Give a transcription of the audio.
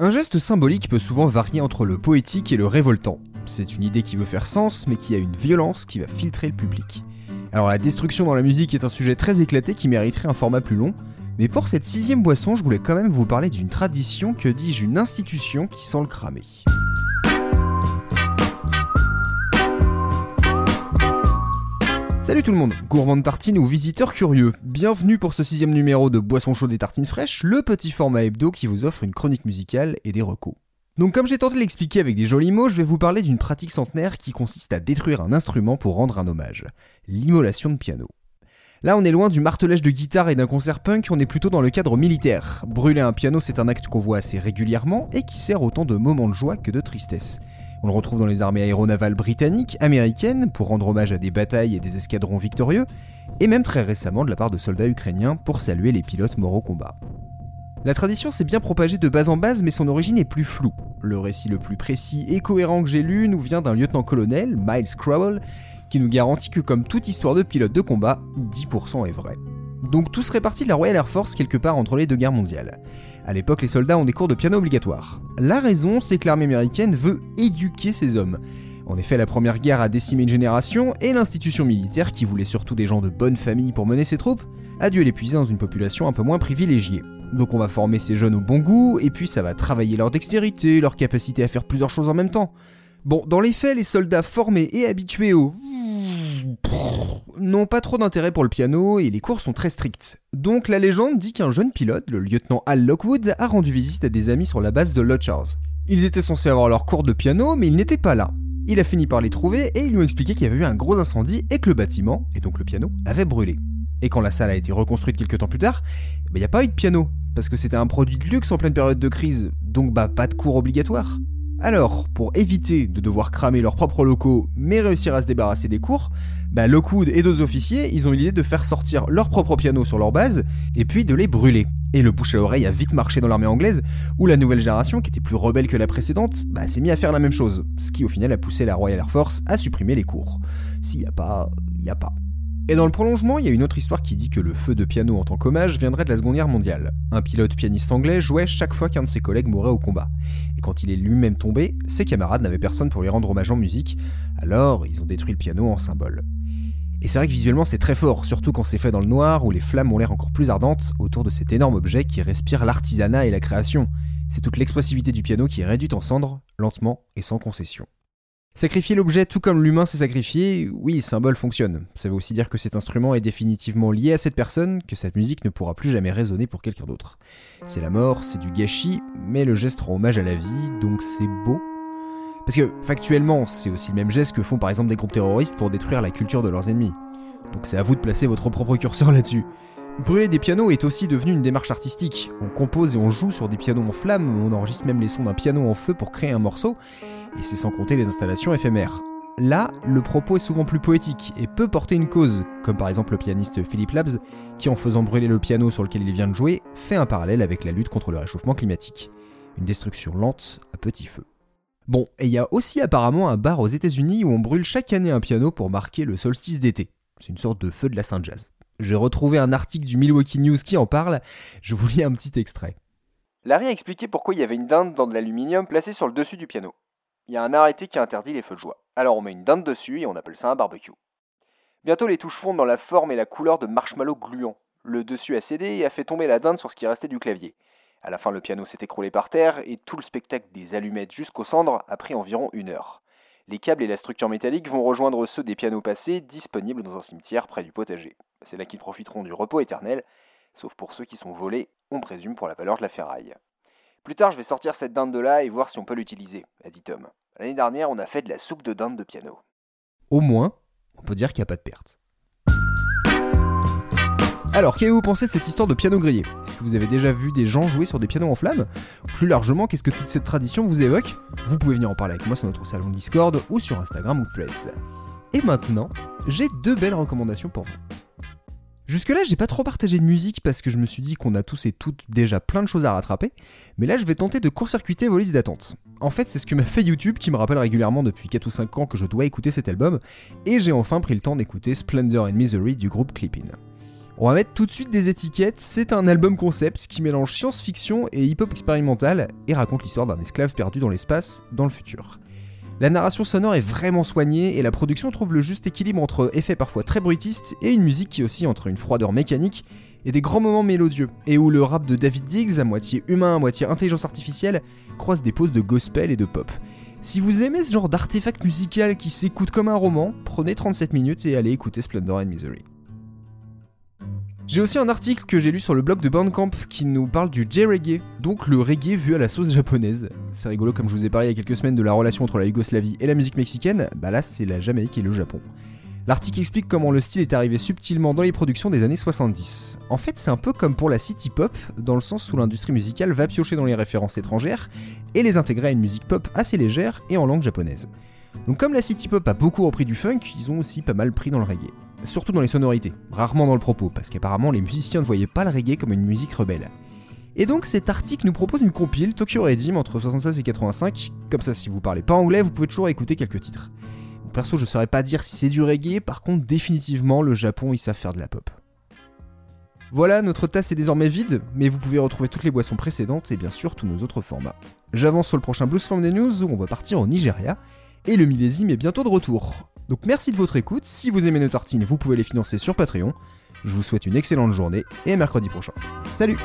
Un geste symbolique peut souvent varier entre le poétique et le révoltant. C'est une idée qui veut faire sens, mais qui a une violence qui va filtrer le public. Alors la destruction dans la musique est un sujet très éclaté qui mériterait un format plus long, mais pour cette sixième boisson, je voulais quand même vous parler d'une tradition, que dis-je, une institution qui sent le cramer. Salut tout le monde, gourmand de tartines ou visiteurs curieux, bienvenue pour ce sixième numéro de Boisson chaude et tartines fraîches, le petit format hebdo qui vous offre une chronique musicale et des recos. Donc comme j'ai tenté de l'expliquer avec des jolis mots, je vais vous parler d'une pratique centenaire qui consiste à détruire un instrument pour rendre un hommage, l'immolation de piano. Là, on est loin du martelage de guitare et d'un concert punk, on est plutôt dans le cadre militaire. Brûler un piano, c'est un acte qu'on voit assez régulièrement et qui sert autant de moments de joie que de tristesse. On le retrouve dans les armées aéronavales britanniques, américaines, pour rendre hommage à des batailles et des escadrons victorieux, et même très récemment de la part de soldats ukrainiens pour saluer les pilotes morts au combat. La tradition s'est bien propagée de base en base, mais son origine est plus floue. Le récit le plus précis et cohérent que j'ai lu nous vient d'un lieutenant-colonel, Miles Crowell, qui nous garantit que comme toute histoire de pilote de combat, 10% est vrai. Donc tout serait parti de la Royal Air Force quelque part entre les deux guerres mondiales. À l'époque, les soldats ont des cours de piano obligatoires. La raison, c'est que l'armée américaine veut éduquer ses hommes. En effet, la première guerre a décimé une génération et l'institution militaire, qui voulait surtout des gens de bonne famille pour mener ses troupes, a dû l'épuiser dans une population un peu moins privilégiée. Donc on va former ces jeunes au bon goût, et puis ça va travailler leur dextérité, leur capacité à faire plusieurs choses en même temps. Bon, dans les faits, les soldats formés et habitués au n'ont pas trop d'intérêt pour le piano et les cours sont très stricts. Donc la légende dit qu'un jeune pilote, le lieutenant Al Lockwood, a rendu visite à des amis sur la base de Lodgers. Ils étaient censés avoir leur cours de piano, mais ils n'étaient pas là. Il a fini par les trouver et ils lui ont expliqué qu'il y avait eu un gros incendie et que le bâtiment, et donc le piano, avait brûlé. Et quand la salle a été reconstruite quelques temps plus tard, il eh n'y ben, a pas eu de piano, parce que c'était un produit de luxe en pleine période de crise, donc bah pas de cours obligatoire. Alors, pour éviter de devoir cramer leurs propres locaux mais réussir à se débarrasser des cours, bah, Lockwood et deux officiers, ils ont eu l'idée de faire sortir leur propre piano sur leur base et puis de les brûler. Et le bouche à oreille a vite marché dans l'armée anglaise, où la nouvelle génération, qui était plus rebelle que la précédente, bah, s'est mis à faire la même chose, ce qui au final a poussé la Royal Air Force à supprimer les cours. S'il y a pas, y a pas. Et dans le prolongement, il y a une autre histoire qui dit que le feu de piano en tant qu'hommage viendrait de la Seconde Guerre mondiale. Un pilote pianiste anglais jouait chaque fois qu'un de ses collègues mourait au combat. Et quand il est lui-même tombé, ses camarades n'avaient personne pour lui rendre hommage en musique, alors ils ont détruit le piano en symbole. Et c'est vrai que visuellement c'est très fort, surtout quand c'est fait dans le noir où les flammes ont l'air encore plus ardentes autour de cet énorme objet qui respire l'artisanat et la création. C'est toute l'expressivité du piano qui est réduite en cendres, lentement et sans concession. Sacrifier l'objet tout comme l'humain s'est sacrifié, oui, le symbole fonctionne. Ça veut aussi dire que cet instrument est définitivement lié à cette personne, que cette musique ne pourra plus jamais résonner pour quelqu'un d'autre. C'est la mort, c'est du gâchis, mais le geste rend hommage à la vie, donc c'est beau. Parce que, factuellement, c'est aussi le même geste que font par exemple des groupes terroristes pour détruire la culture de leurs ennemis. Donc c'est à vous de placer votre propre curseur là-dessus. Brûler des pianos est aussi devenu une démarche artistique. On compose et on joue sur des pianos en flammes, on enregistre même les sons d'un piano en feu pour créer un morceau, et c'est sans compter les installations éphémères. Là, le propos est souvent plus poétique et peut porter une cause, comme par exemple le pianiste Philip Labs, qui en faisant brûler le piano sur lequel il vient de jouer, fait un parallèle avec la lutte contre le réchauffement climatique. Une destruction lente à petit feu. Bon, et il y a aussi apparemment un bar aux États-Unis où on brûle chaque année un piano pour marquer le solstice d'été. C'est une sorte de feu de la Saint-Jazz. J'ai retrouvé un article du Milwaukee News qui en parle, je vous lis un petit extrait. Larry a expliqué pourquoi il y avait une dinde dans de l'aluminium placée sur le dessus du piano. Il y a un arrêté qui interdit les feux de joie. Alors on met une dinde dessus et on appelle ça un barbecue. Bientôt les touches fondent dans la forme et la couleur de marshmallow gluant. Le dessus a cédé et a fait tomber la dinde sur ce qui restait du clavier. À la fin, le piano s'est écroulé par terre et tout le spectacle des allumettes jusqu'aux cendres a pris environ une heure. Les câbles et la structure métallique vont rejoindre ceux des pianos passés disponibles dans un cimetière près du potager. C'est là qu'ils profiteront du repos éternel, sauf pour ceux qui sont volés, on présume pour la valeur de la ferraille. Plus tard, je vais sortir cette dinde de là et voir si on peut l'utiliser, a dit Tom. L'année dernière, on a fait de la soupe de dinde de piano. Au moins, on peut dire qu'il n'y a pas de perte. Alors, qu'avez-vous pensé de cette histoire de piano grillé? Est-ce que vous avez déjà vu des gens jouer sur des pianos en flammes Plus largement, qu'est-ce que toute cette tradition vous évoque? Vous pouvez venir en parler avec moi sur notre salon Discord ou sur Instagram ou Threads. Et maintenant, j'ai deux belles recommandations pour vous. Jusque-là, j'ai pas trop partagé de musique parce que je me suis dit qu'on a tous et toutes déjà plein de choses à rattraper, mais là je vais tenter de court-circuiter vos listes d'attente. En fait, c'est ce que m'a fait YouTube qui me rappelle régulièrement depuis 4 ou 5 ans que je dois écouter cet album, et j'ai enfin pris le temps d'écouter Splendor and Misery du groupe Clippin. On va mettre tout de suite des étiquettes, c'est un album concept qui mélange science-fiction et hip-hop expérimental et raconte l'histoire d'un esclave perdu dans l'espace dans le futur. La narration sonore est vraiment soignée et la production trouve le juste équilibre entre effets parfois très bruitistes et une musique qui aussi entre une froideur mécanique et des grands moments mélodieux, et où le rap de David Diggs, à moitié humain, à moitié intelligence artificielle, croise des poses de gospel et de pop. Si vous aimez ce genre d'artefact musical qui s'écoute comme un roman, prenez 37 minutes et allez écouter Splendor and Misery. J'ai aussi un article que j'ai lu sur le blog de Bandcamp qui nous parle du J-Reggae, donc le reggae vu à la sauce japonaise. C'est rigolo comme je vous ai parlé il y a quelques semaines de la relation entre la Yougoslavie et la musique mexicaine, bah là c'est la Jamaïque et le Japon. L'article explique comment le style est arrivé subtilement dans les productions des années 70. En fait, c'est un peu comme pour la city pop, dans le sens où l'industrie musicale va piocher dans les références étrangères et les intégrer à une musique pop assez légère et en langue japonaise. Donc comme la city pop a beaucoup repris du funk, ils ont aussi pas mal pris dans le reggae. Surtout dans les sonorités, rarement dans le propos, parce qu'apparemment les musiciens ne voyaient pas le reggae comme une musique rebelle. Et donc cet article nous propose une compile Tokyo Redim entre 76 et 85, comme ça si vous parlez pas anglais, vous pouvez toujours écouter quelques titres. Perso, je saurais pas dire si c'est du reggae, par contre, définitivement, le Japon, ils savent faire de la pop. Voilà, notre tasse est désormais vide, mais vous pouvez retrouver toutes les boissons précédentes et bien sûr tous nos autres formats. J'avance sur le prochain Blues from the News où on va partir au Nigeria, et le millésime est bientôt de retour. Donc merci de votre écoute, si vous aimez nos tartines, vous pouvez les financer sur Patreon. Je vous souhaite une excellente journée et mercredi prochain. Salut